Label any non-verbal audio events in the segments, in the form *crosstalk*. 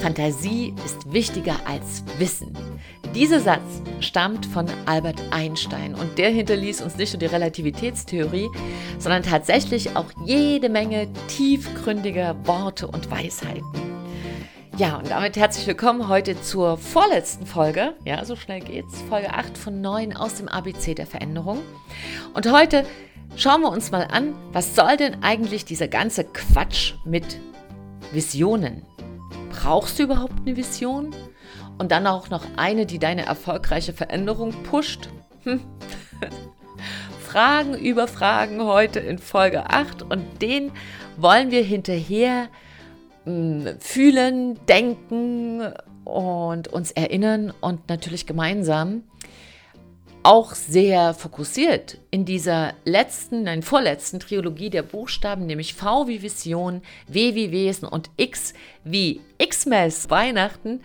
Fantasie ist wichtiger als Wissen. Dieser Satz stammt von Albert Einstein und der hinterließ uns nicht nur die Relativitätstheorie, sondern tatsächlich auch jede Menge tiefgründiger Worte und Weisheiten. Ja, und damit herzlich willkommen heute zur vorletzten Folge. Ja, so schnell geht's. Folge 8 von 9 aus dem ABC der Veränderung. Und heute schauen wir uns mal an, was soll denn eigentlich dieser ganze Quatsch mit Visionen? Brauchst du überhaupt eine Vision? Und dann auch noch eine, die deine erfolgreiche Veränderung pusht? Hm. *laughs* Fragen über Fragen heute in Folge 8 und den wollen wir hinterher mh, hm, fühlen, denken und uns erinnern und natürlich gemeinsam auch sehr fokussiert in dieser letzten, nein, vorletzten Trilogie der Buchstaben, nämlich V wie Vision, W wie Wesen und X wie Xmas Weihnachten,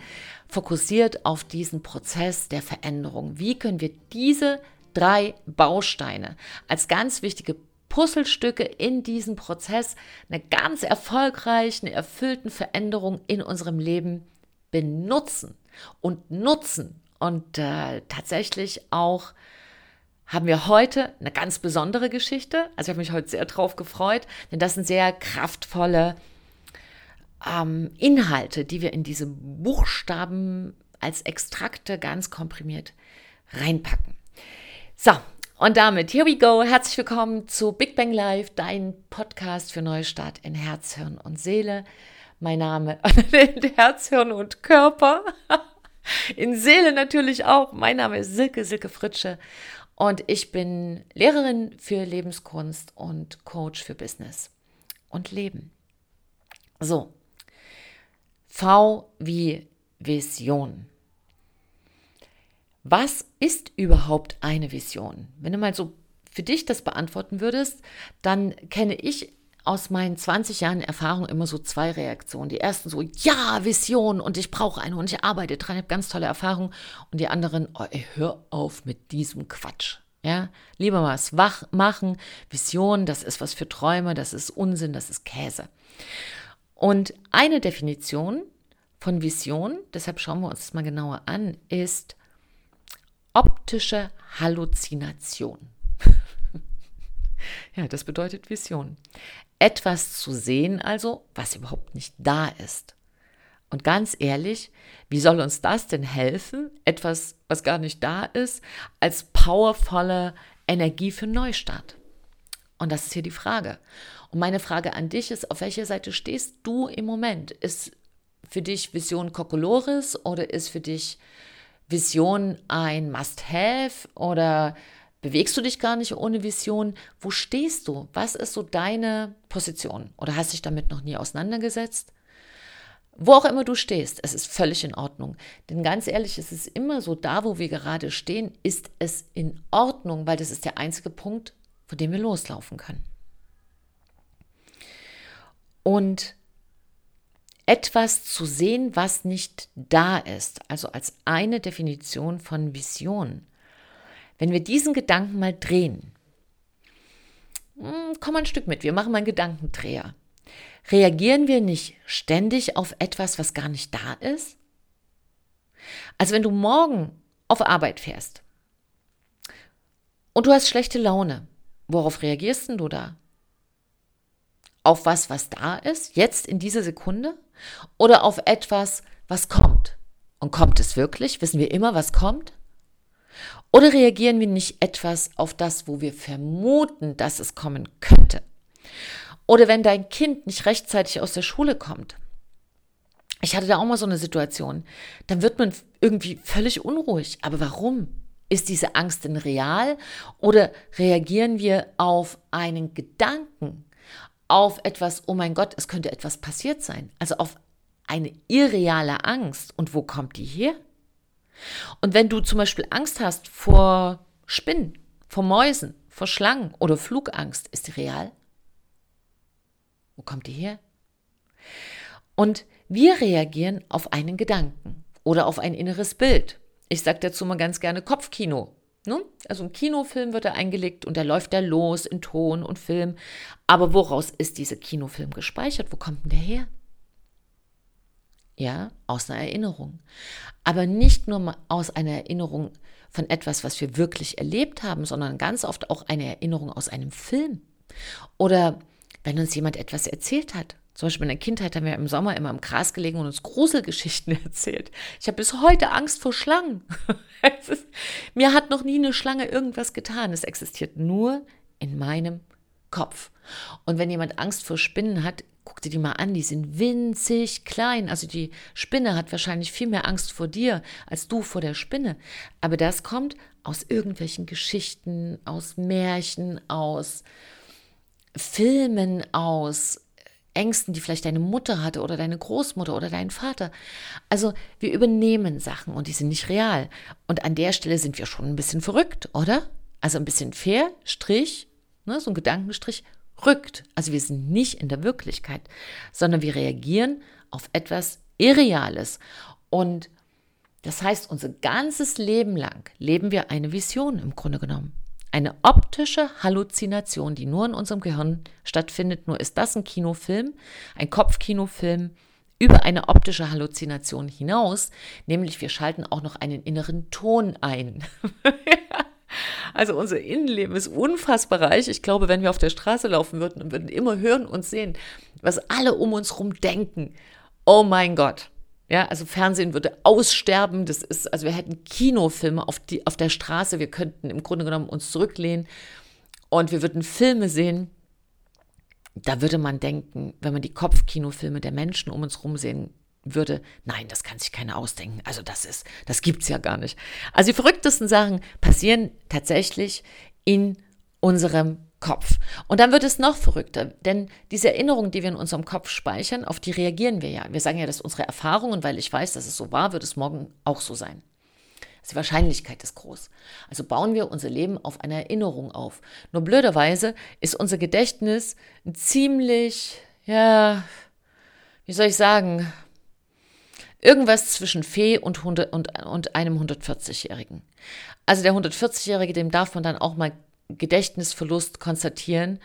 fokussiert auf diesen Prozess der Veränderung. Wie können wir diese drei Bausteine als ganz wichtige Puzzlestücke in diesem Prozess einer ganz erfolgreichen, erfüllten Veränderung in unserem Leben benutzen und nutzen und äh, tatsächlich auch haben wir heute eine ganz besondere Geschichte. Also ich habe mich heute sehr drauf gefreut, denn das sind sehr kraftvolle ähm, Inhalte, die wir in diese Buchstaben als Extrakte ganz komprimiert reinpacken. So, und damit, here we go. Herzlich willkommen zu Big Bang Live, dein Podcast für Neustart in Herz, Hirn und Seele. Mein Name *laughs* Herz, Hirn und Körper. *laughs* In Seele natürlich auch. Mein Name ist Silke, Silke Fritsche und ich bin Lehrerin für Lebenskunst und Coach für Business und Leben. So, V wie Vision. Was ist überhaupt eine Vision? Wenn du mal so für dich das beantworten würdest, dann kenne ich aus meinen 20 Jahren Erfahrung immer so zwei Reaktionen. Die ersten so, ja, Vision und ich brauche eine und ich arbeite dran, habe ganz tolle Erfahrungen. Und die anderen, oh, ey, hör auf mit diesem Quatsch. Ja, lieber was wach machen. Vision, das ist was für Träume, das ist Unsinn, das ist Käse. Und eine Definition von Vision, deshalb schauen wir uns das mal genauer an, ist optische Halluzination. *laughs* ja, das bedeutet Vision. Etwas zu sehen also, was überhaupt nicht da ist. Und ganz ehrlich, wie soll uns das denn helfen, etwas, was gar nicht da ist, als powervolle Energie für Neustart? Und das ist hier die Frage. Und meine Frage an dich ist, auf welcher Seite stehst du im Moment? Ist für dich Vision Kokolores oder ist für dich Vision ein Must-Have oder Bewegst du dich gar nicht ohne Vision? Wo stehst du? Was ist so deine Position? Oder hast dich damit noch nie auseinandergesetzt? Wo auch immer du stehst, es ist völlig in Ordnung. Denn ganz ehrlich, es ist immer so, da wo wir gerade stehen, ist es in Ordnung, weil das ist der einzige Punkt, von dem wir loslaufen können. Und etwas zu sehen, was nicht da ist, also als eine Definition von Vision, wenn wir diesen Gedanken mal drehen, hm, komm ein Stück mit, wir machen mal einen Gedankendreher. Reagieren wir nicht ständig auf etwas, was gar nicht da ist? Also wenn du morgen auf Arbeit fährst und du hast schlechte Laune, worauf reagierst denn du da? Auf was, was da ist, jetzt in dieser Sekunde? Oder auf etwas, was kommt? Und kommt es wirklich? Wissen wir immer, was kommt? Oder reagieren wir nicht etwas auf das, wo wir vermuten, dass es kommen könnte? Oder wenn dein Kind nicht rechtzeitig aus der Schule kommt. Ich hatte da auch mal so eine Situation. Dann wird man irgendwie völlig unruhig. Aber warum? Ist diese Angst denn real? Oder reagieren wir auf einen Gedanken, auf etwas, oh mein Gott, es könnte etwas passiert sein? Also auf eine irreale Angst. Und wo kommt die her? Und wenn du zum Beispiel Angst hast vor Spinnen, vor Mäusen, vor Schlangen oder Flugangst, ist die real? Wo kommt die her? Und wir reagieren auf einen Gedanken oder auf ein inneres Bild. Ich sage dazu mal ganz gerne Kopfkino. Ne? Also ein Kinofilm wird da eingelegt und da läuft der los in Ton und Film. Aber woraus ist dieser Kinofilm gespeichert? Wo kommt denn der her? Ja, aus einer Erinnerung. Aber nicht nur aus einer Erinnerung von etwas, was wir wirklich erlebt haben, sondern ganz oft auch eine Erinnerung aus einem Film. Oder wenn uns jemand etwas erzählt hat. Zum Beispiel in der Kindheit haben wir im Sommer immer im Gras gelegen und uns Gruselgeschichten *laughs* erzählt. Ich habe bis heute Angst vor Schlangen. *laughs* ist, mir hat noch nie eine Schlange irgendwas getan. Es existiert nur in meinem Kopf. Und wenn jemand Angst vor Spinnen hat, guck dir die mal an, die sind winzig klein. Also die Spinne hat wahrscheinlich viel mehr Angst vor dir als du vor der Spinne. Aber das kommt aus irgendwelchen Geschichten, aus Märchen, aus Filmen, aus Ängsten, die vielleicht deine Mutter hatte oder deine Großmutter oder dein Vater. Also wir übernehmen Sachen und die sind nicht real. Und an der Stelle sind wir schon ein bisschen verrückt, oder? Also ein bisschen fair, Strich, ne, so ein Gedankenstrich, rückt. Also wir sind nicht in der Wirklichkeit, sondern wir reagieren auf etwas Irreales. Und das heißt, unser ganzes Leben lang leben wir eine Vision im Grunde genommen. Eine optische Halluzination, die nur in unserem Gehirn stattfindet. Nur ist das ein Kinofilm, ein Kopfkinofilm über eine optische Halluzination hinaus, nämlich wir schalten auch noch einen inneren Ton ein. *laughs* Also unser Innenleben ist unfassbar reich. Ich glaube, wenn wir auf der Straße laufen würden und würden immer hören und sehen, was alle um uns herum denken. Oh mein Gott. Ja, also Fernsehen würde aussterben. Das ist, also wir hätten Kinofilme auf, die, auf der Straße. Wir könnten im Grunde genommen uns zurücklehnen und wir würden Filme sehen. Da würde man denken, wenn man die Kopfkinofilme der Menschen um uns herum sehen würde, nein, das kann sich keiner ausdenken. Also das ist, das gibt's ja gar nicht. Also die verrücktesten Sachen passieren tatsächlich in unserem Kopf. Und dann wird es noch verrückter, denn diese Erinnerungen, die wir in unserem Kopf speichern, auf die reagieren wir ja. Wir sagen ja, das ist unsere Erfahrung und weil ich weiß, dass es so war, wird es morgen auch so sein. Also die Wahrscheinlichkeit ist groß. Also bauen wir unser Leben auf einer Erinnerung auf. Nur blöderweise ist unser Gedächtnis ziemlich, ja, wie soll ich sagen, Irgendwas zwischen Fee und, 100, und, und einem 140-Jährigen. Also der 140-Jährige, dem darf man dann auch mal Gedächtnisverlust konstatieren.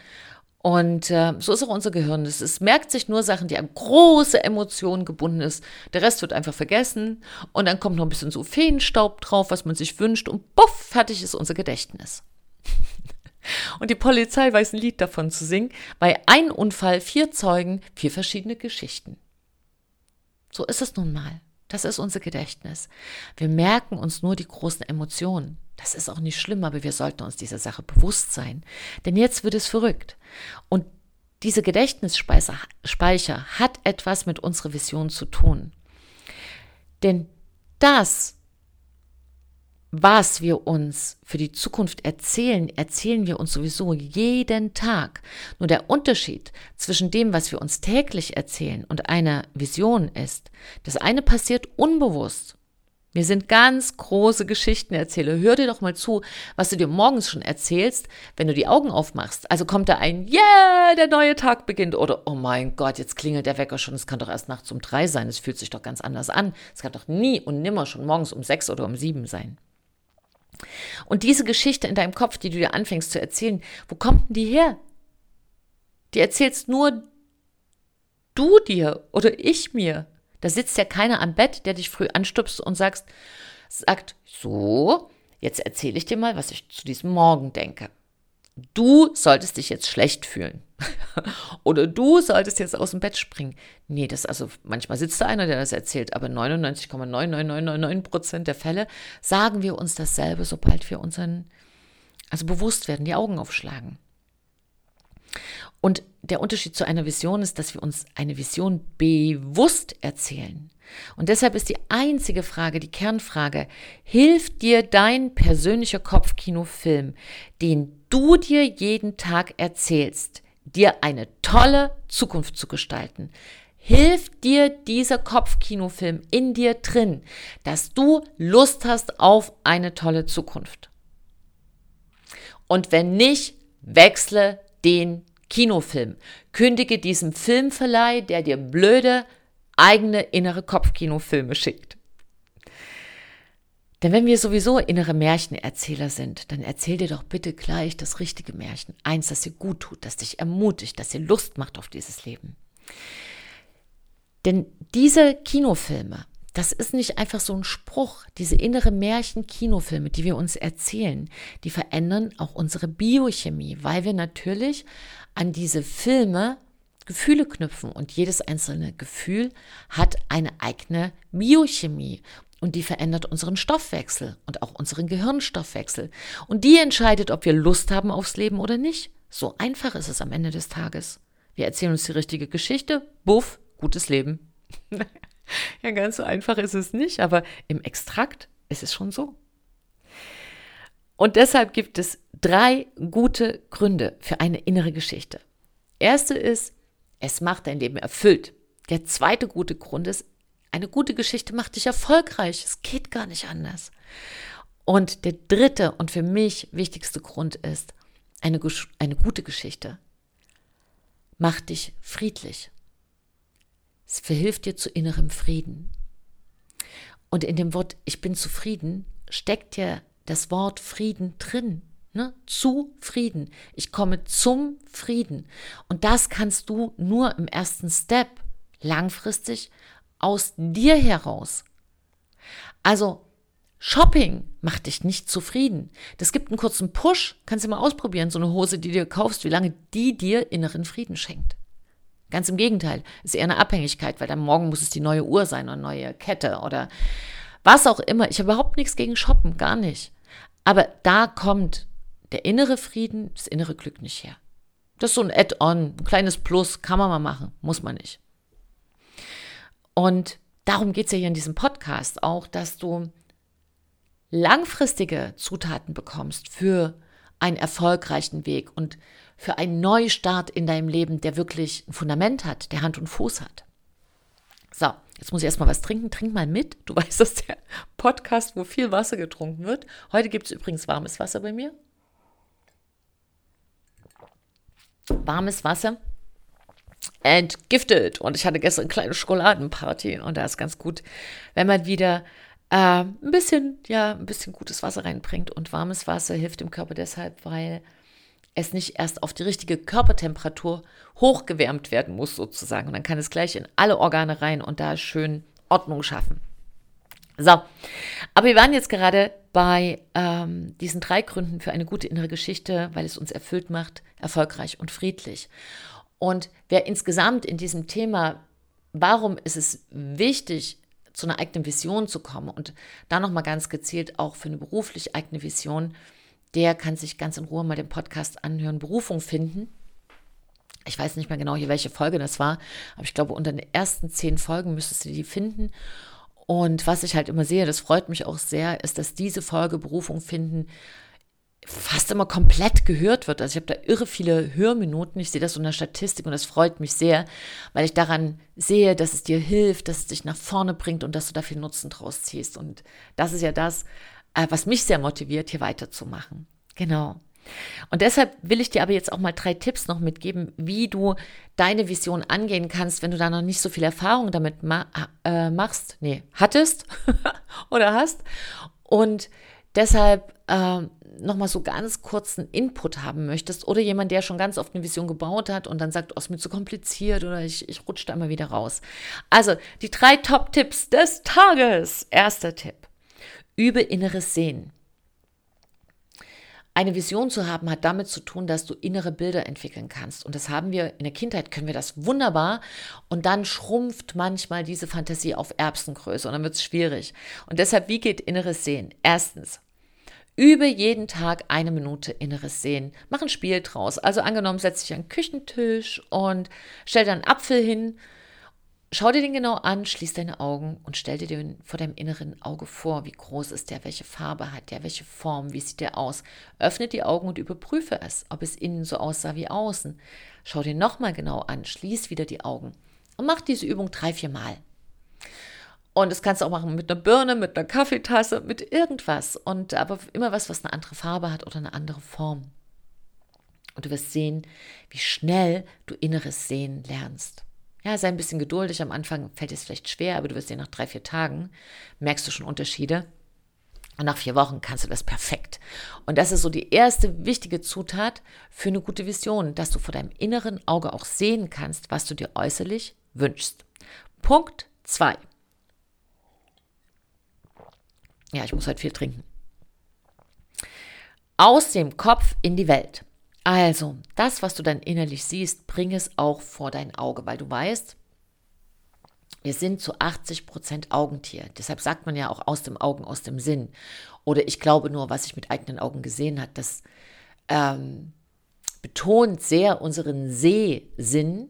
Und äh, so ist auch unser Gehirn. Es, es merkt sich nur Sachen, die an große Emotionen gebunden ist. Der Rest wird einfach vergessen. Und dann kommt noch ein bisschen so Feenstaub drauf, was man sich wünscht. Und buff, fertig ist unser Gedächtnis. *laughs* und die Polizei weiß ein Lied davon zu singen. Bei einem Unfall, vier Zeugen, vier verschiedene Geschichten. So ist es nun mal. Das ist unser Gedächtnis. Wir merken uns nur die großen Emotionen. Das ist auch nicht schlimm, aber wir sollten uns dieser Sache bewusst sein. Denn jetzt wird es verrückt. Und diese Gedächtnisspeicher hat etwas mit unserer Vision zu tun. Denn das, was wir uns für die Zukunft erzählen, erzählen wir uns sowieso jeden Tag. Nur der Unterschied zwischen dem, was wir uns täglich erzählen und einer Vision ist, das eine passiert unbewusst. Wir sind ganz große Geschichtenerzähler. Hör dir doch mal zu, was du dir morgens schon erzählst, wenn du die Augen aufmachst. Also kommt da ein, yeah, der neue Tag beginnt. Oder, oh mein Gott, jetzt klingelt der Wecker schon. Es kann doch erst nachts um drei sein. Es fühlt sich doch ganz anders an. Es kann doch nie und nimmer schon morgens um sechs oder um sieben sein. Und diese Geschichte in deinem Kopf, die du dir anfängst zu erzählen, wo kommt denn die her? Die erzählst nur du dir oder ich mir. Da sitzt ja keiner am Bett, der dich früh anstupst und sagst, sagt, so, jetzt erzähle ich dir mal, was ich zu diesem Morgen denke. Du solltest dich jetzt schlecht fühlen. *laughs* Oder du solltest jetzt aus dem Bett springen. Nee, das also manchmal sitzt da einer, der das erzählt, aber 99,99999 Prozent der Fälle sagen wir uns dasselbe, sobald wir unseren, also bewusst werden, die Augen aufschlagen. Und der Unterschied zu einer Vision ist, dass wir uns eine Vision bewusst erzählen. Und deshalb ist die einzige Frage, die Kernfrage, hilft dir dein persönlicher Kopfkinofilm, den du dir jeden Tag erzählst, dir eine tolle Zukunft zu gestalten? Hilft dir dieser Kopfkinofilm in dir drin, dass du Lust hast auf eine tolle Zukunft? Und wenn nicht, wechsle den Kinofilm. Kündige diesem Filmverleih, der dir blöde eigene innere Kopfkinofilme schickt. Denn wenn wir sowieso innere Märchenerzähler sind, dann erzähl dir doch bitte gleich das richtige Märchen. Eins, das dir gut tut, das dich ermutigt, das dir Lust macht auf dieses Leben. Denn diese Kinofilme, das ist nicht einfach so ein Spruch. Diese innere Märchen-Kinofilme, die wir uns erzählen, die verändern auch unsere Biochemie, weil wir natürlich an diese Filme Gefühle knüpfen und jedes einzelne Gefühl hat eine eigene Biochemie und die verändert unseren Stoffwechsel und auch unseren Gehirnstoffwechsel und die entscheidet, ob wir Lust haben aufs Leben oder nicht. So einfach ist es am Ende des Tages. Wir erzählen uns die richtige Geschichte, buff, gutes Leben. *laughs* ja, ganz so einfach ist es nicht, aber im Extrakt ist es schon so. Und deshalb gibt es drei gute Gründe für eine innere Geschichte. Erste ist, es macht dein Leben erfüllt. Der zweite gute Grund ist, eine gute Geschichte macht dich erfolgreich. Es geht gar nicht anders. Und der dritte und für mich wichtigste Grund ist, eine, eine gute Geschichte macht dich friedlich. Es verhilft dir zu innerem Frieden. Und in dem Wort Ich bin zufrieden steckt ja das Wort Frieden drin. Ne? Zu Frieden. Ich komme zum Frieden. Und das kannst du nur im ersten Step langfristig aus dir heraus. Also Shopping macht dich nicht zufrieden. Das gibt einen kurzen Push, kannst du mal ausprobieren, so eine Hose, die du kaufst, wie lange die dir inneren Frieden schenkt. Ganz im Gegenteil, ist eher eine Abhängigkeit, weil dann morgen muss es die neue Uhr sein oder neue Kette oder was auch immer. Ich habe überhaupt nichts gegen Shoppen, gar nicht. Aber da kommt der innere Frieden, das innere Glück nicht her. Das ist so ein Add-on, ein kleines Plus, kann man mal machen, muss man nicht. Und darum geht es ja hier in diesem Podcast auch, dass du langfristige Zutaten bekommst für einen erfolgreichen Weg und für einen Neustart in deinem Leben, der wirklich ein Fundament hat, der Hand und Fuß hat. So, jetzt muss ich erstmal was trinken. Trink mal mit. Du *laughs* weißt, dass der Podcast, wo viel Wasser getrunken wird. Heute gibt es übrigens warmes Wasser bei mir. Warmes Wasser entgiftet. Und ich hatte gestern eine kleine Schokoladenparty und da ist ganz gut, wenn man wieder äh, ein bisschen, ja, ein bisschen gutes Wasser reinbringt. Und warmes Wasser hilft dem Körper deshalb, weil es nicht erst auf die richtige Körpertemperatur hochgewärmt werden muss, sozusagen. Und dann kann es gleich in alle Organe rein und da schön Ordnung schaffen. So, aber wir waren jetzt gerade bei ähm, diesen drei Gründen für eine gute innere Geschichte, weil es uns erfüllt macht, erfolgreich und friedlich. Und wer insgesamt in diesem Thema, warum ist es wichtig, zu einer eigenen Vision zu kommen und da nochmal ganz gezielt auch für eine beruflich eigene Vision, der kann sich ganz in Ruhe mal den Podcast anhören, Berufung finden. Ich weiß nicht mehr genau hier, welche Folge das war, aber ich glaube, unter den ersten zehn Folgen müsstest du die finden. Und was ich halt immer sehe, das freut mich auch sehr, ist, dass diese Folge Berufung finden fast immer komplett gehört wird. Also ich habe da irre viele Hörminuten. Ich sehe das in der Statistik und das freut mich sehr, weil ich daran sehe, dass es dir hilft, dass es dich nach vorne bringt und dass du da viel Nutzen draus ziehst. Und das ist ja das, äh, was mich sehr motiviert, hier weiterzumachen. Genau. Und deshalb will ich dir aber jetzt auch mal drei Tipps noch mitgeben, wie du deine Vision angehen kannst, wenn du da noch nicht so viel Erfahrung damit ma äh, machst, nee, hattest *laughs* oder hast. Und deshalb äh, nochmal so ganz kurzen Input haben möchtest oder jemand, der schon ganz oft eine Vision gebaut hat und dann sagt, oh, ist mir zu kompliziert oder ich, ich rutsche da immer wieder raus. Also die drei Top-Tipps des Tages. Erster Tipp. Übe inneres Sehen. Eine Vision zu haben hat damit zu tun, dass du innere Bilder entwickeln kannst. Und das haben wir in der Kindheit, können wir das wunderbar. Und dann schrumpft manchmal diese Fantasie auf Erbsengröße und dann wird es schwierig. Und deshalb, wie geht inneres Sehen? Erstens, Übe jeden Tag eine Minute inneres Sehen. Mach ein Spiel draus. Also angenommen, setz dich an den Küchentisch und stell dir einen Apfel hin. Schau dir den genau an, schließ deine Augen und stell dir den vor deinem inneren Auge vor. Wie groß ist der? Welche Farbe hat der? Welche Form? Wie sieht der aus? Öffne die Augen und überprüfe es, ob es innen so aussah wie außen. Schau dir nochmal genau an, schließ wieder die Augen und mach diese Übung drei, vier Mal. Und das kannst du auch machen mit einer Birne, mit einer Kaffeetasse, mit irgendwas. Und aber immer was, was eine andere Farbe hat oder eine andere Form. Und du wirst sehen, wie schnell du inneres Sehen lernst. Ja, sei ein bisschen geduldig. Am Anfang fällt es vielleicht schwer, aber du wirst sehen, nach drei, vier Tagen merkst du schon Unterschiede. Und nach vier Wochen kannst du das perfekt. Und das ist so die erste wichtige Zutat für eine gute Vision, dass du vor deinem inneren Auge auch sehen kannst, was du dir äußerlich wünschst. Punkt 2. Ja, ich muss halt viel trinken. Aus dem Kopf in die Welt. Also, das, was du dann innerlich siehst, bring es auch vor dein Auge, weil du weißt, wir sind zu 80 Prozent Augentier. Deshalb sagt man ja auch aus dem Augen, aus dem Sinn. Oder ich glaube nur, was ich mit eigenen Augen gesehen habe, das ähm, betont sehr unseren Sehsinn.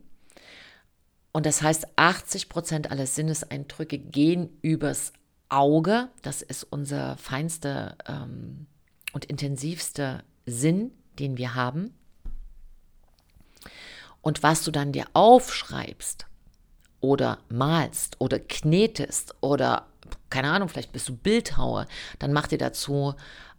Und das heißt, 80 Prozent aller Sinneseindrücke gehen übers Auge. Das ist unser feinster ähm, und intensivster Sinn, den wir haben. Und was du dann dir aufschreibst oder malst oder knetest oder keine Ahnung, vielleicht bist du Bildhauer, dann mach dir dazu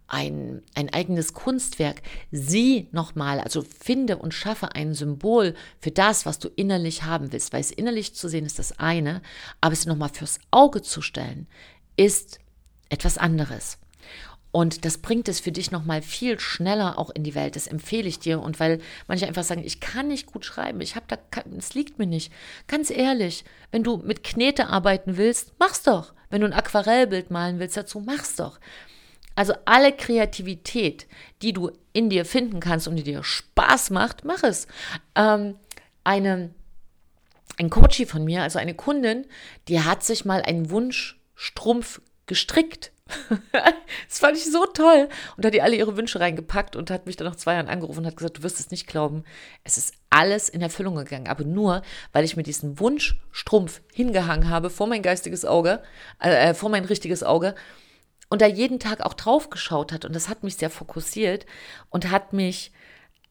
ein, ein eigenes Kunstwerk. Sieh nochmal, also finde und schaffe ein Symbol für das, was du innerlich haben willst. Weil es innerlich zu sehen ist das eine, aber es nochmal fürs Auge zu stellen, ist etwas anderes. Und das bringt es für dich nochmal viel schneller auch in die Welt. Das empfehle ich dir. Und weil manche einfach sagen, ich kann nicht gut schreiben, ich habe da, es liegt mir nicht. Ganz ehrlich, wenn du mit Knete arbeiten willst, mach's doch. Wenn du ein Aquarellbild malen willst dazu, mach's doch. Also alle Kreativität, die du in dir finden kannst und die dir Spaß macht, mach es. Ähm, eine, ein Coachie von mir, also eine Kundin, die hat sich mal einen Wunschstrumpf gestrickt *laughs* das fand ich so toll. Und hat die alle ihre Wünsche reingepackt und hat mich dann nach zwei Jahren angerufen und hat gesagt, du wirst es nicht glauben. Es ist alles in Erfüllung gegangen. Aber nur, weil ich mir diesen Wunschstrumpf hingehangen habe vor mein geistiges Auge, äh, äh, vor mein richtiges Auge und da jeden Tag auch drauf geschaut hat. Und das hat mich sehr fokussiert und hat mich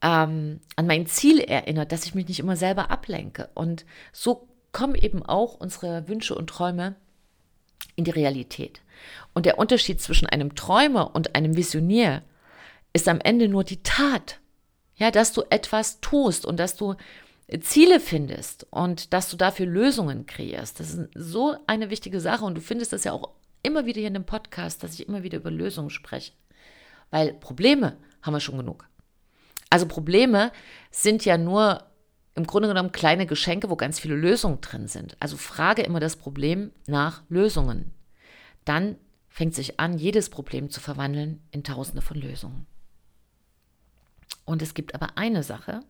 ähm, an mein Ziel erinnert, dass ich mich nicht immer selber ablenke. Und so kommen eben auch unsere Wünsche und Träume in die Realität. Und der Unterschied zwischen einem Träumer und einem Visionär ist am Ende nur die Tat. Ja, dass du etwas tust und dass du Ziele findest und dass du dafür Lösungen kreierst. Das ist so eine wichtige Sache und du findest das ja auch immer wieder hier in dem Podcast, dass ich immer wieder über Lösungen spreche. Weil Probleme haben wir schon genug. Also Probleme sind ja nur im Grunde genommen kleine Geschenke, wo ganz viele Lösungen drin sind. Also frage immer das Problem nach Lösungen. Dann fängt sich an, jedes Problem zu verwandeln in tausende von Lösungen. Und es gibt aber eine Sache,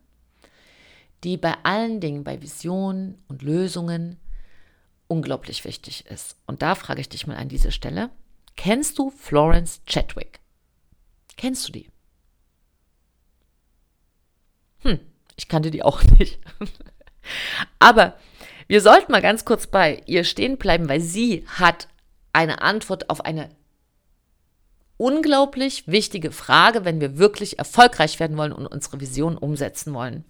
die bei allen Dingen, bei Visionen und Lösungen unglaublich wichtig ist. Und da frage ich dich mal an dieser Stelle, kennst du Florence Chadwick? Kennst du die? Hm, ich kannte die auch *laughs* nicht. aber wir sollten mal ganz kurz bei ihr stehen bleiben, weil sie hat eine Antwort auf eine unglaublich wichtige Frage, wenn wir wirklich erfolgreich werden wollen und unsere Vision umsetzen wollen.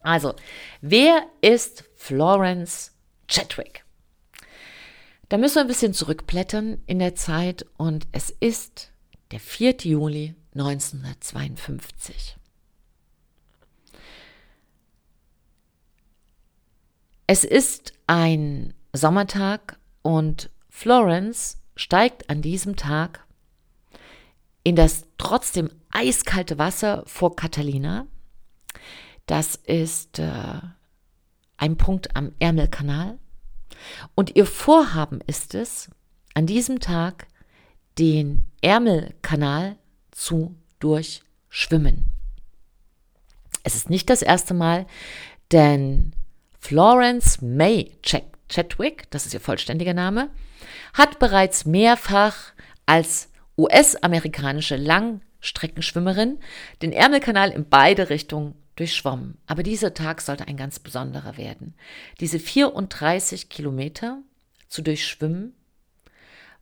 Also, wer ist Florence Chadwick? Da müssen wir ein bisschen zurückblättern in der Zeit und es ist der 4. Juli 1952. Es ist ein Sommertag und Florence steigt an diesem Tag in das trotzdem eiskalte Wasser vor Catalina. Das ist äh, ein Punkt am Ärmelkanal. Und ihr Vorhaben ist es, an diesem Tag den Ärmelkanal zu durchschwimmen. Es ist nicht das erste Mal, denn Florence May Chadwick, das ist ihr vollständiger Name, hat bereits mehrfach als US-amerikanische Langstreckenschwimmerin den Ärmelkanal in beide Richtungen durchschwommen. Aber dieser Tag sollte ein ganz besonderer werden. Diese 34 Kilometer zu durchschwimmen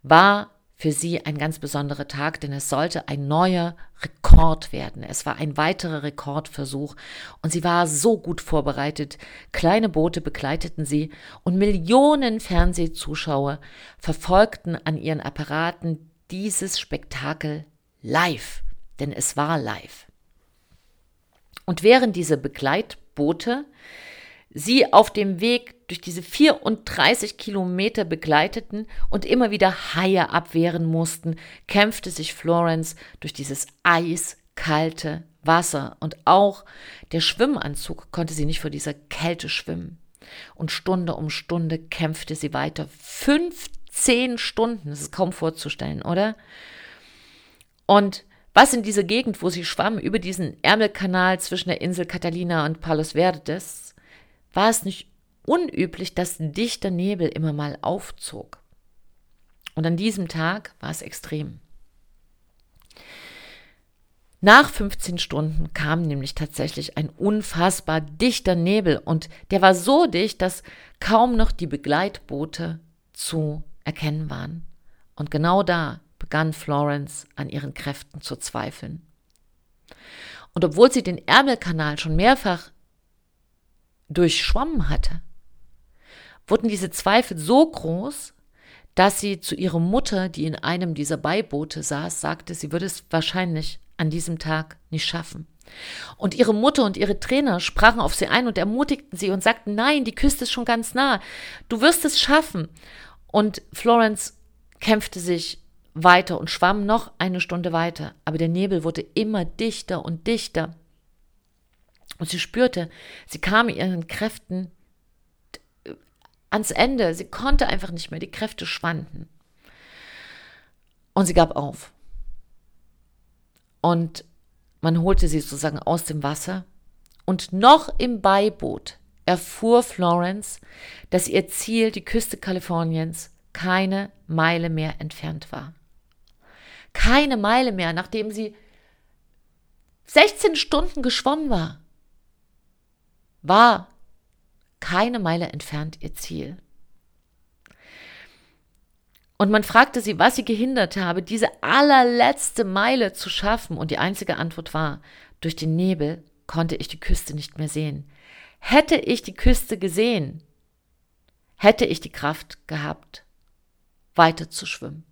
war für sie ein ganz besonderer Tag, denn es sollte ein neuer Rekord werden. Es war ein weiterer Rekordversuch und sie war so gut vorbereitet. Kleine Boote begleiteten sie und Millionen Fernsehzuschauer verfolgten an ihren Apparaten dieses Spektakel live, denn es war live. Und während diese Begleitboote sie auf dem Weg durch diese 34 Kilometer begleiteten und immer wieder Haie abwehren mussten, kämpfte sich Florence durch dieses eiskalte Wasser und auch der Schwimmanzug konnte sie nicht vor dieser Kälte schwimmen. Und Stunde um Stunde kämpfte sie weiter. 15 Stunden, das ist kaum vorzustellen, oder? Und was in dieser Gegend, wo sie schwamm, über diesen Ärmelkanal zwischen der Insel Catalina und Palos Verdes, war es nicht unüblich, dass dichter Nebel immer mal aufzog. Und an diesem Tag war es extrem. Nach 15 Stunden kam nämlich tatsächlich ein unfassbar dichter Nebel und der war so dicht, dass kaum noch die Begleitboote zu erkennen waren. Und genau da begann Florence an ihren Kräften zu zweifeln. Und obwohl sie den Ärmelkanal schon mehrfach durchschwommen hatte, wurden diese Zweifel so groß, dass sie zu ihrer Mutter, die in einem dieser Beiboote saß, sagte, sie würde es wahrscheinlich an diesem Tag nicht schaffen. Und ihre Mutter und ihre Trainer sprachen auf sie ein und ermutigten sie und sagten, nein, die Küste ist schon ganz nah, du wirst es schaffen. Und Florence kämpfte sich weiter und schwamm noch eine Stunde weiter, aber der Nebel wurde immer dichter und dichter. Und sie spürte, sie kam ihren Kräften ans Ende. Sie konnte einfach nicht mehr, die Kräfte schwanden. Und sie gab auf. Und man holte sie sozusagen aus dem Wasser. Und noch im Beiboot erfuhr Florence, dass ihr Ziel, die Küste Kaliforniens, keine Meile mehr entfernt war. Keine Meile mehr, nachdem sie 16 Stunden geschwommen war, war keine Meile entfernt ihr Ziel. Und man fragte sie, was sie gehindert habe, diese allerletzte Meile zu schaffen. Und die einzige Antwort war, durch den Nebel konnte ich die Küste nicht mehr sehen. Hätte ich die Küste gesehen, hätte ich die Kraft gehabt, weiter zu schwimmen.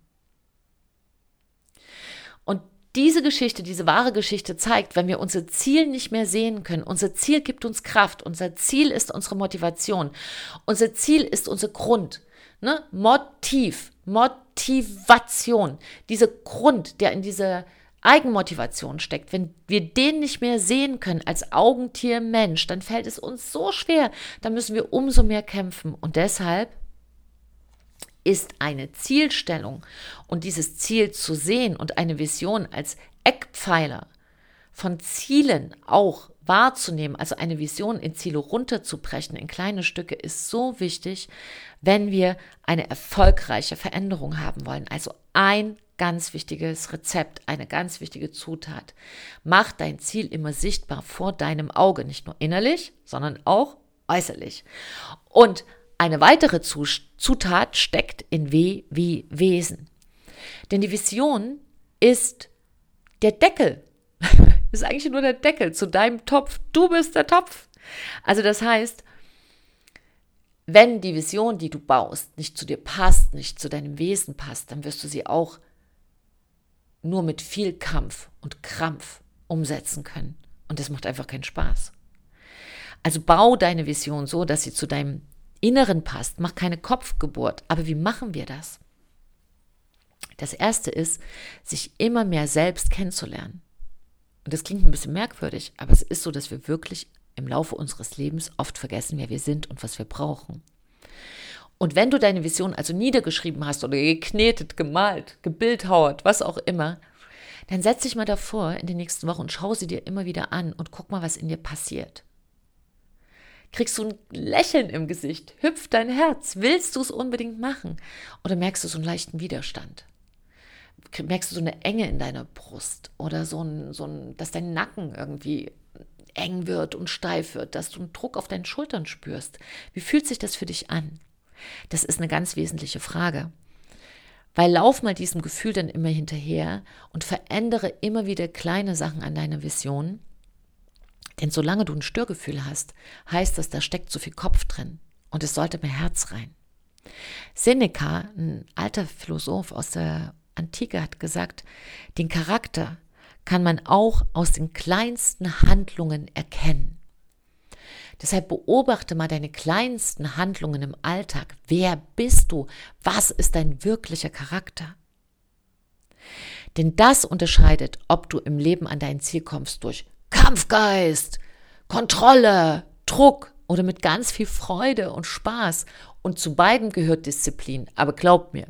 Und diese Geschichte, diese wahre Geschichte zeigt, wenn wir unser Ziel nicht mehr sehen können, unser Ziel gibt uns Kraft, unser Ziel ist unsere Motivation, unser Ziel ist unser Grund. Ne? Motiv, Motivation, dieser Grund, der in dieser Eigenmotivation steckt, wenn wir den nicht mehr sehen können als Augentier Mensch, dann fällt es uns so schwer, dann müssen wir umso mehr kämpfen. Und deshalb ist eine Zielstellung und dieses Ziel zu sehen und eine Vision als Eckpfeiler von Zielen auch wahrzunehmen, also eine Vision in Ziele runterzubrechen, in kleine Stücke, ist so wichtig, wenn wir eine erfolgreiche Veränderung haben wollen. Also ein ganz wichtiges Rezept, eine ganz wichtige Zutat. Mach dein Ziel immer sichtbar vor deinem Auge, nicht nur innerlich, sondern auch äußerlich. Und eine weitere Zutat steckt in W wie Wesen. Denn die Vision ist der Deckel. *laughs* ist eigentlich nur der Deckel zu deinem Topf. Du bist der Topf. Also das heißt, wenn die Vision, die du baust, nicht zu dir passt, nicht zu deinem Wesen passt, dann wirst du sie auch nur mit viel Kampf und Krampf umsetzen können. Und das macht einfach keinen Spaß. Also bau deine Vision so, dass sie zu deinem Inneren passt. Mach keine Kopfgeburt. Aber wie machen wir das? Das erste ist, sich immer mehr selbst kennenzulernen. Und das klingt ein bisschen merkwürdig, aber es ist so, dass wir wirklich im Laufe unseres Lebens oft vergessen, wer wir sind und was wir brauchen. Und wenn du deine Vision also niedergeschrieben hast oder geknetet, gemalt, gebildhauert, was auch immer, dann setz dich mal davor in den nächsten Wochen und schau sie dir immer wieder an und guck mal, was in dir passiert kriegst du ein Lächeln im Gesicht, hüpft dein Herz, willst du es unbedingt machen oder merkst du so einen leichten Widerstand? Merkst du so eine Enge in deiner Brust oder so ein, so ein, dass dein Nacken irgendwie eng wird und steif wird, dass du einen Druck auf deinen Schultern spürst? Wie fühlt sich das für dich an? Das ist eine ganz wesentliche Frage. Weil lauf mal diesem Gefühl dann immer hinterher und verändere immer wieder kleine Sachen an deiner Vision denn solange du ein Störgefühl hast, heißt das, da steckt so viel Kopf drin und es sollte mehr Herz rein. Seneca, ein alter Philosoph aus der Antike, hat gesagt, den Charakter kann man auch aus den kleinsten Handlungen erkennen. Deshalb beobachte mal deine kleinsten Handlungen im Alltag. Wer bist du? Was ist dein wirklicher Charakter? Denn das unterscheidet, ob du im Leben an dein Ziel kommst durch Kampfgeist, Kontrolle, Druck oder mit ganz viel Freude und Spaß. Und zu beiden gehört Disziplin. Aber glaub mir,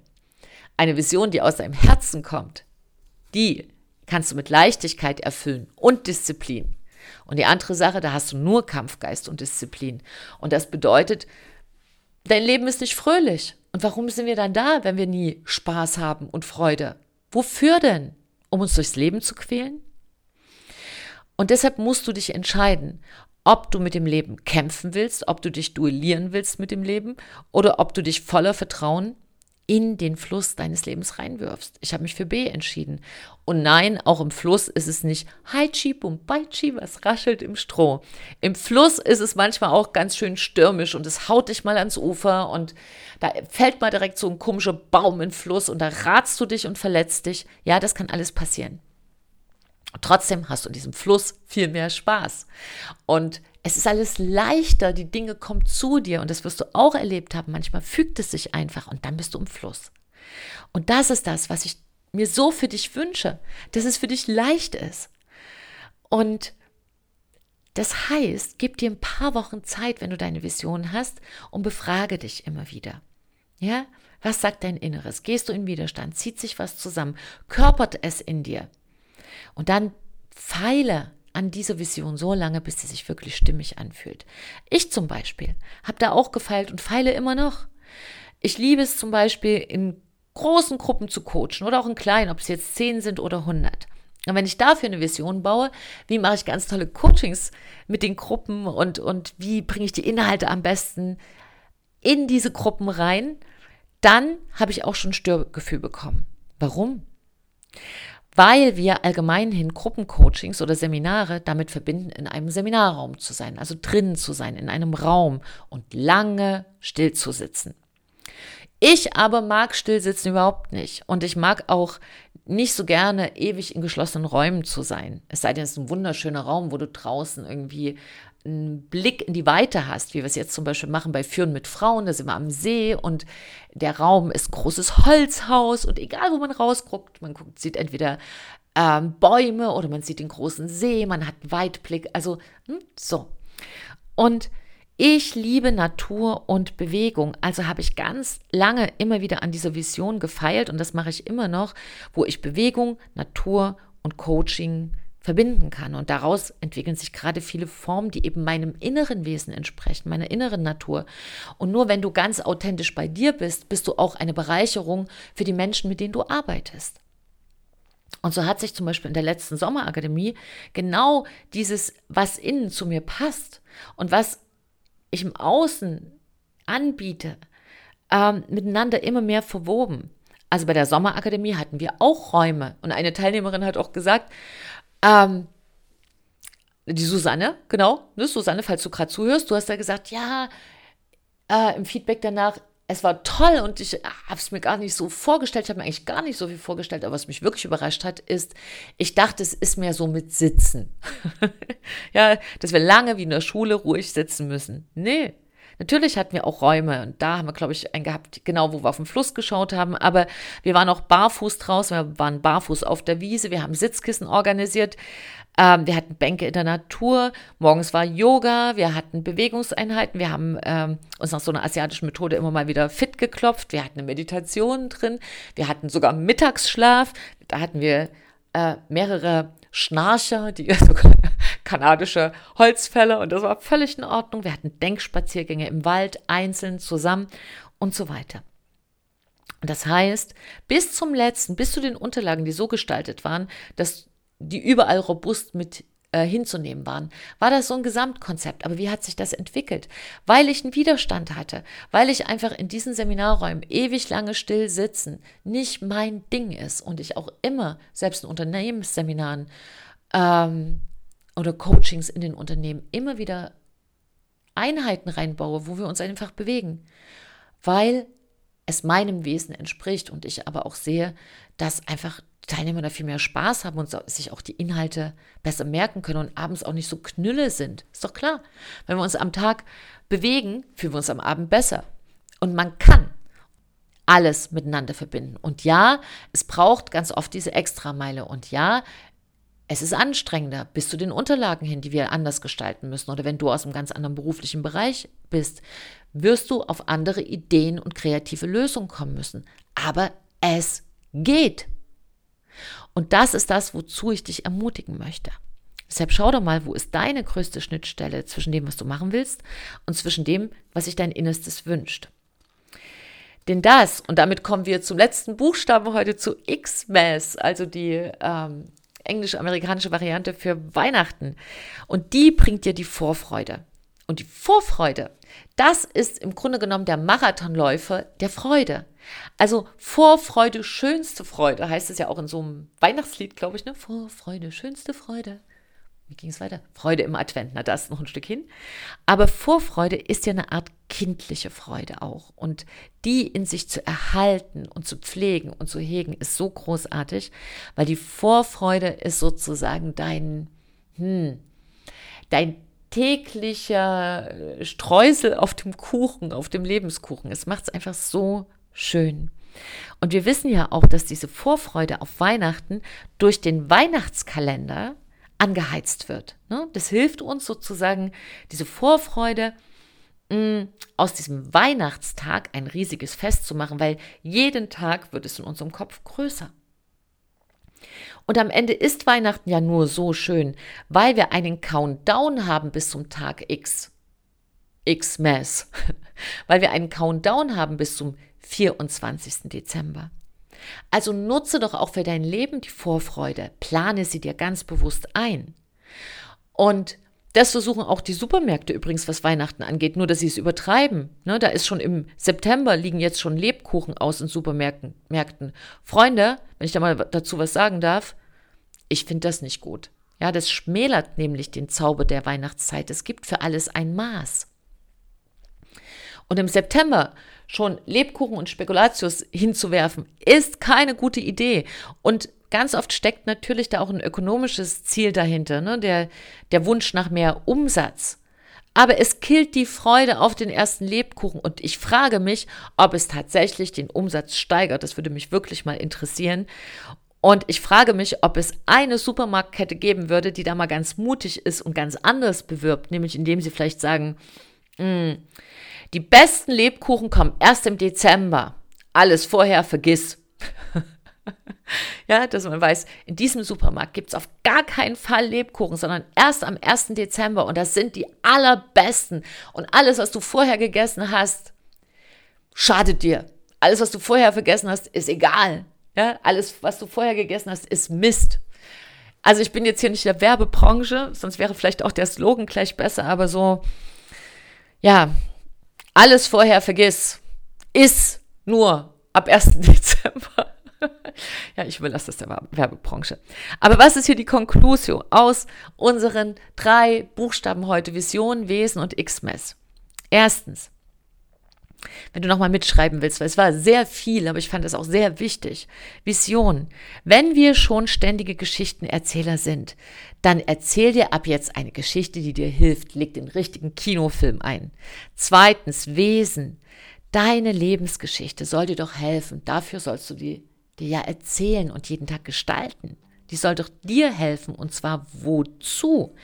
eine Vision, die aus deinem Herzen kommt, die kannst du mit Leichtigkeit erfüllen und Disziplin. Und die andere Sache, da hast du nur Kampfgeist und Disziplin. Und das bedeutet, dein Leben ist nicht fröhlich. Und warum sind wir dann da, wenn wir nie Spaß haben und Freude? Wofür denn? Um uns durchs Leben zu quälen? Und deshalb musst du dich entscheiden, ob du mit dem Leben kämpfen willst, ob du dich duellieren willst mit dem Leben oder ob du dich voller Vertrauen in den Fluss deines Lebens reinwirfst. Ich habe mich für B entschieden. Und nein, auch im Fluss ist es nicht Haichi bum Baichi, was raschelt im Stroh. Im Fluss ist es manchmal auch ganz schön stürmisch und es haut dich mal ans Ufer und da fällt mal direkt so ein komischer Baum in den Fluss und da ratst du dich und verletzt dich. Ja, das kann alles passieren. Trotzdem hast du in diesem Fluss viel mehr Spaß. Und es ist alles leichter, die Dinge kommen zu dir und das wirst du auch erlebt haben. Manchmal fügt es sich einfach und dann bist du im Fluss. Und das ist das, was ich mir so für dich wünsche, dass es für dich leicht ist. Und das heißt, gib dir ein paar Wochen Zeit, wenn du deine Vision hast und befrage dich immer wieder. Ja? Was sagt dein Inneres? Gehst du in Widerstand? Zieht sich was zusammen? Körpert es in dir? Und dann feile an dieser Vision so lange, bis sie sich wirklich stimmig anfühlt. Ich zum Beispiel habe da auch gefeilt und feile immer noch. Ich liebe es zum Beispiel in großen Gruppen zu coachen oder auch in kleinen, ob es jetzt 10 sind oder 100. Und wenn ich dafür eine Vision baue, wie mache ich ganz tolle Coachings mit den Gruppen und, und wie bringe ich die Inhalte am besten in diese Gruppen rein, dann habe ich auch schon Störgefühl bekommen. Warum? Weil wir allgemein hin Gruppencoachings oder Seminare damit verbinden, in einem Seminarraum zu sein, also drinnen zu sein, in einem Raum und lange still zu sitzen. Ich aber mag Stillsitzen überhaupt nicht und ich mag auch nicht so gerne ewig in geschlossenen Räumen zu sein. Es sei denn, es ist ein wunderschöner Raum, wo du draußen irgendwie einen Blick in die Weite hast, wie wir es jetzt zum Beispiel machen bei Führen mit Frauen, da sind wir am See und der Raum ist großes Holzhaus und egal wo man rausguckt, man guckt, sieht entweder ähm, Bäume oder man sieht den großen See, man hat einen Weitblick, also hm, so. Und ich liebe Natur und Bewegung, also habe ich ganz lange immer wieder an dieser Vision gefeilt und das mache ich immer noch, wo ich Bewegung, Natur und Coaching verbinden kann. Und daraus entwickeln sich gerade viele Formen, die eben meinem inneren Wesen entsprechen, meiner inneren Natur. Und nur wenn du ganz authentisch bei dir bist, bist du auch eine Bereicherung für die Menschen, mit denen du arbeitest. Und so hat sich zum Beispiel in der letzten Sommerakademie genau dieses, was innen zu mir passt und was ich im Außen anbiete, ähm, miteinander immer mehr verwoben. Also bei der Sommerakademie hatten wir auch Räume. Und eine Teilnehmerin hat auch gesagt, ähm, die Susanne, genau, ne, Susanne, falls du gerade zuhörst, du hast ja gesagt, ja, äh, im Feedback danach, es war toll und ich habe es mir gar nicht so vorgestellt. Ich habe mir eigentlich gar nicht so viel vorgestellt, aber was mich wirklich überrascht hat, ist, ich dachte, es ist mehr so mit Sitzen. *laughs* ja, dass wir lange wie in der Schule ruhig sitzen müssen. Nee, Natürlich hatten wir auch Räume und da haben wir, glaube ich, einen gehabt, genau wo wir auf den Fluss geschaut haben, aber wir waren auch barfuß draußen, wir waren barfuß auf der Wiese, wir haben Sitzkissen organisiert, ähm, wir hatten Bänke in der Natur, morgens war Yoga, wir hatten Bewegungseinheiten, wir haben ähm, uns nach so einer asiatischen Methode immer mal wieder fit geklopft, wir hatten eine Meditation drin, wir hatten sogar Mittagsschlaf, da hatten wir äh, mehrere Schnarcher, die *laughs* sogar kanadische Holzfäller und das war völlig in Ordnung. Wir hatten Denkspaziergänge im Wald, einzeln, zusammen und so weiter. Das heißt, bis zum letzten, bis zu den Unterlagen, die so gestaltet waren, dass die überall robust mit äh, hinzunehmen waren, war das so ein Gesamtkonzept. Aber wie hat sich das entwickelt? Weil ich einen Widerstand hatte, weil ich einfach in diesen Seminarräumen ewig lange still sitzen nicht mein Ding ist und ich auch immer, selbst in Unternehmensseminaren, ähm, oder Coachings in den Unternehmen immer wieder Einheiten reinbaue, wo wir uns einfach bewegen, weil es meinem Wesen entspricht und ich aber auch sehe, dass einfach Teilnehmer da viel mehr Spaß haben und sich auch die Inhalte besser merken können und abends auch nicht so knülle sind. Ist doch klar. Wenn wir uns am Tag bewegen, fühlen wir uns am Abend besser. Und man kann alles miteinander verbinden. Und ja, es braucht ganz oft diese Extrameile. Und ja, es ist anstrengender bis zu den Unterlagen hin, die wir anders gestalten müssen. Oder wenn du aus einem ganz anderen beruflichen Bereich bist, wirst du auf andere Ideen und kreative Lösungen kommen müssen. Aber es geht. Und das ist das, wozu ich dich ermutigen möchte. Deshalb schau doch mal, wo ist deine größte Schnittstelle zwischen dem, was du machen willst und zwischen dem, was sich dein Innerstes wünscht. Denn das, und damit kommen wir zum letzten Buchstaben heute zu X-Mass, also die ähm, englisch-amerikanische Variante für Weihnachten. Und die bringt dir die Vorfreude. Und die Vorfreude, das ist im Grunde genommen der Marathonläufer der Freude. Also Vorfreude, schönste Freude, heißt es ja auch in so einem Weihnachtslied, glaube ich, ne? Vorfreude, schönste Freude wie ging es weiter? Freude im Advent, na das noch ein Stück hin. Aber Vorfreude ist ja eine Art kindliche Freude auch. Und die in sich zu erhalten und zu pflegen und zu hegen, ist so großartig, weil die Vorfreude ist sozusagen dein, hm, dein täglicher Streusel auf dem Kuchen, auf dem Lebenskuchen. Es macht es einfach so schön. Und wir wissen ja auch, dass diese Vorfreude auf Weihnachten durch den Weihnachtskalender angeheizt wird. Ne? Das hilft uns sozusagen, diese Vorfreude mm, aus diesem Weihnachtstag ein riesiges Fest zu machen, weil jeden Tag wird es in unserem Kopf größer. Und am Ende ist Weihnachten ja nur so schön, weil wir einen Countdown haben bis zum Tag X. X-Mass. *laughs* weil wir einen Countdown haben bis zum 24. Dezember. Also nutze doch auch für dein Leben die Vorfreude, plane sie dir ganz bewusst ein. Und das versuchen auch die Supermärkte übrigens, was Weihnachten angeht, nur dass sie es übertreiben. Ne, da ist schon im September liegen jetzt schon Lebkuchen aus in Supermärkten. Märkten. Freunde, wenn ich da mal dazu was sagen darf, ich finde das nicht gut. Ja, das schmälert nämlich den Zauber der Weihnachtszeit. Es gibt für alles ein Maß. Und im September schon Lebkuchen und Spekulatius hinzuwerfen, ist keine gute Idee. Und ganz oft steckt natürlich da auch ein ökonomisches Ziel dahinter, ne? der, der Wunsch nach mehr Umsatz. Aber es killt die Freude auf den ersten Lebkuchen. Und ich frage mich, ob es tatsächlich den Umsatz steigert. Das würde mich wirklich mal interessieren. Und ich frage mich, ob es eine Supermarktkette geben würde, die da mal ganz mutig ist und ganz anders bewirbt, nämlich indem sie vielleicht sagen, hm, die besten Lebkuchen kommen erst im Dezember. Alles vorher vergiss. *laughs* ja, dass man weiß, in diesem Supermarkt gibt es auf gar keinen Fall Lebkuchen, sondern erst am 1. Dezember und das sind die allerbesten. Und alles, was du vorher gegessen hast, schadet dir. Alles, was du vorher vergessen hast, ist egal. Ja, alles, was du vorher gegessen hast, ist Mist. Also ich bin jetzt hier nicht der Werbebranche, sonst wäre vielleicht auch der Slogan gleich besser, aber so, ja, alles vorher vergiss. Ist nur ab 1. *laughs* Dezember. ja, ich überlasse das der Werbebranche. Aber was ist hier die Konklusion aus unseren drei Buchstaben heute? Vision, Wesen und X-Mess. Erstens, wenn du nochmal mitschreiben willst, weil es war sehr viel, aber ich fand es auch sehr wichtig. Vision. Wenn wir schon ständige Geschichtenerzähler sind, dann erzähl dir ab jetzt eine Geschichte, die dir hilft. Leg den richtigen Kinofilm ein. Zweitens, Wesen. Deine Lebensgeschichte soll dir doch helfen. Dafür sollst du die dir ja erzählen und jeden Tag gestalten. Die soll doch dir helfen und zwar wozu?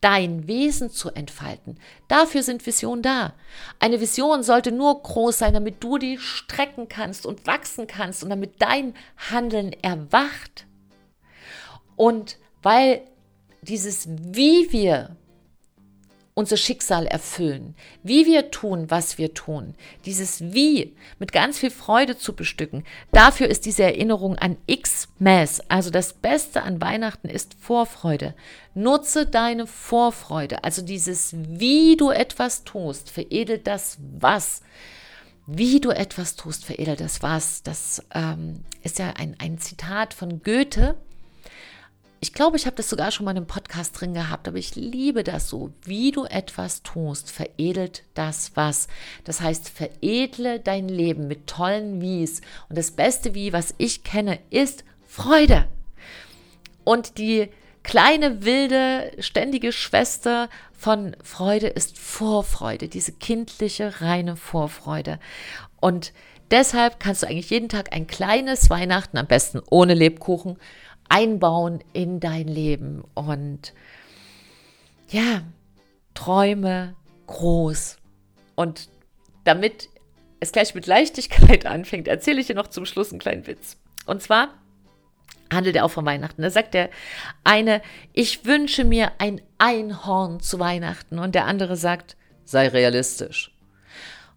Dein Wesen zu entfalten. Dafür sind Visionen da. Eine Vision sollte nur groß sein, damit du die strecken kannst und wachsen kannst und damit dein Handeln erwacht. Und weil dieses, wie wir unser Schicksal erfüllen, wie wir tun, was wir tun, dieses Wie mit ganz viel Freude zu bestücken, dafür ist diese Erinnerung an X-Mass, also das Beste an Weihnachten ist Vorfreude. Nutze deine Vorfreude, also dieses Wie du etwas tust, veredelt das Was. Wie du etwas tust, veredelt das Was. Das ähm, ist ja ein, ein Zitat von Goethe ich glaube, ich habe das sogar schon mal in einem Podcast drin gehabt, aber ich liebe das so. Wie du etwas tust, veredelt das was. Das heißt, veredle dein Leben mit tollen Wies. Und das beste Wie, was ich kenne, ist Freude. Und die kleine, wilde, ständige Schwester von Freude ist Vorfreude, diese kindliche, reine Vorfreude. Und deshalb kannst du eigentlich jeden Tag ein kleines Weihnachten, am besten ohne Lebkuchen, einbauen in dein Leben. Und ja, träume groß. Und damit es gleich mit Leichtigkeit *laughs* anfängt, erzähle ich dir noch zum Schluss einen kleinen Witz. Und zwar handelt er auch von Weihnachten. Da sagt der eine, ich wünsche mir ein Einhorn zu Weihnachten. Und der andere sagt, sei realistisch.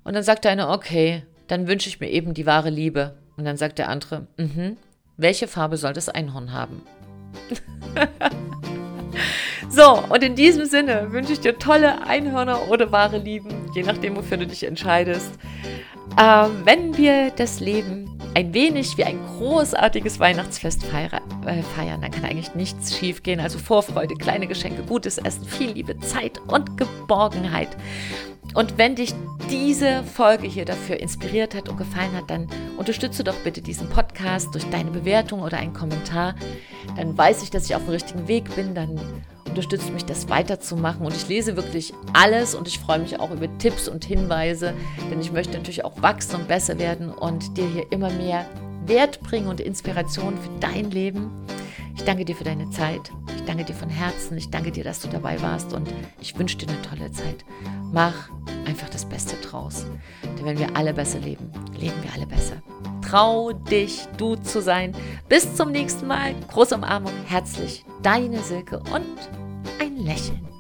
Und dann sagt der eine, okay, dann wünsche ich mir eben die wahre Liebe. Und dann sagt der andere, mhm, welche Farbe soll das Einhorn haben? *laughs* so, und in diesem Sinne wünsche ich dir tolle Einhörner oder wahre Lieben, je nachdem, wofür du dich entscheidest. Ähm, wenn wir das Leben ein wenig wie ein großartiges Weihnachtsfest äh, feiern, dann kann eigentlich nichts schiefgehen. Also Vorfreude, kleine Geschenke, gutes Essen, viel Liebe, Zeit und Geborgenheit. Und wenn dich diese Folge hier dafür inspiriert hat und gefallen hat, dann unterstütze doch bitte diesen Podcast durch deine Bewertung oder einen Kommentar. Dann weiß ich, dass ich auf dem richtigen Weg bin. Dann unterstützt mich, das weiterzumachen. Und ich lese wirklich alles und ich freue mich auch über Tipps und Hinweise, denn ich möchte natürlich auch wachsen und besser werden und dir hier immer mehr Wert bringen und Inspiration für dein Leben. Ich danke dir für deine Zeit. Ich danke dir von Herzen. Ich danke dir, dass du dabei warst und ich wünsche dir eine tolle Zeit. Mach einfach das Beste draus. Denn wenn wir alle besser leben, leben wir alle besser. Trau dich, du zu sein. Bis zum nächsten Mal. Große Umarmung, herzlich. Deine Silke und ein Lächeln.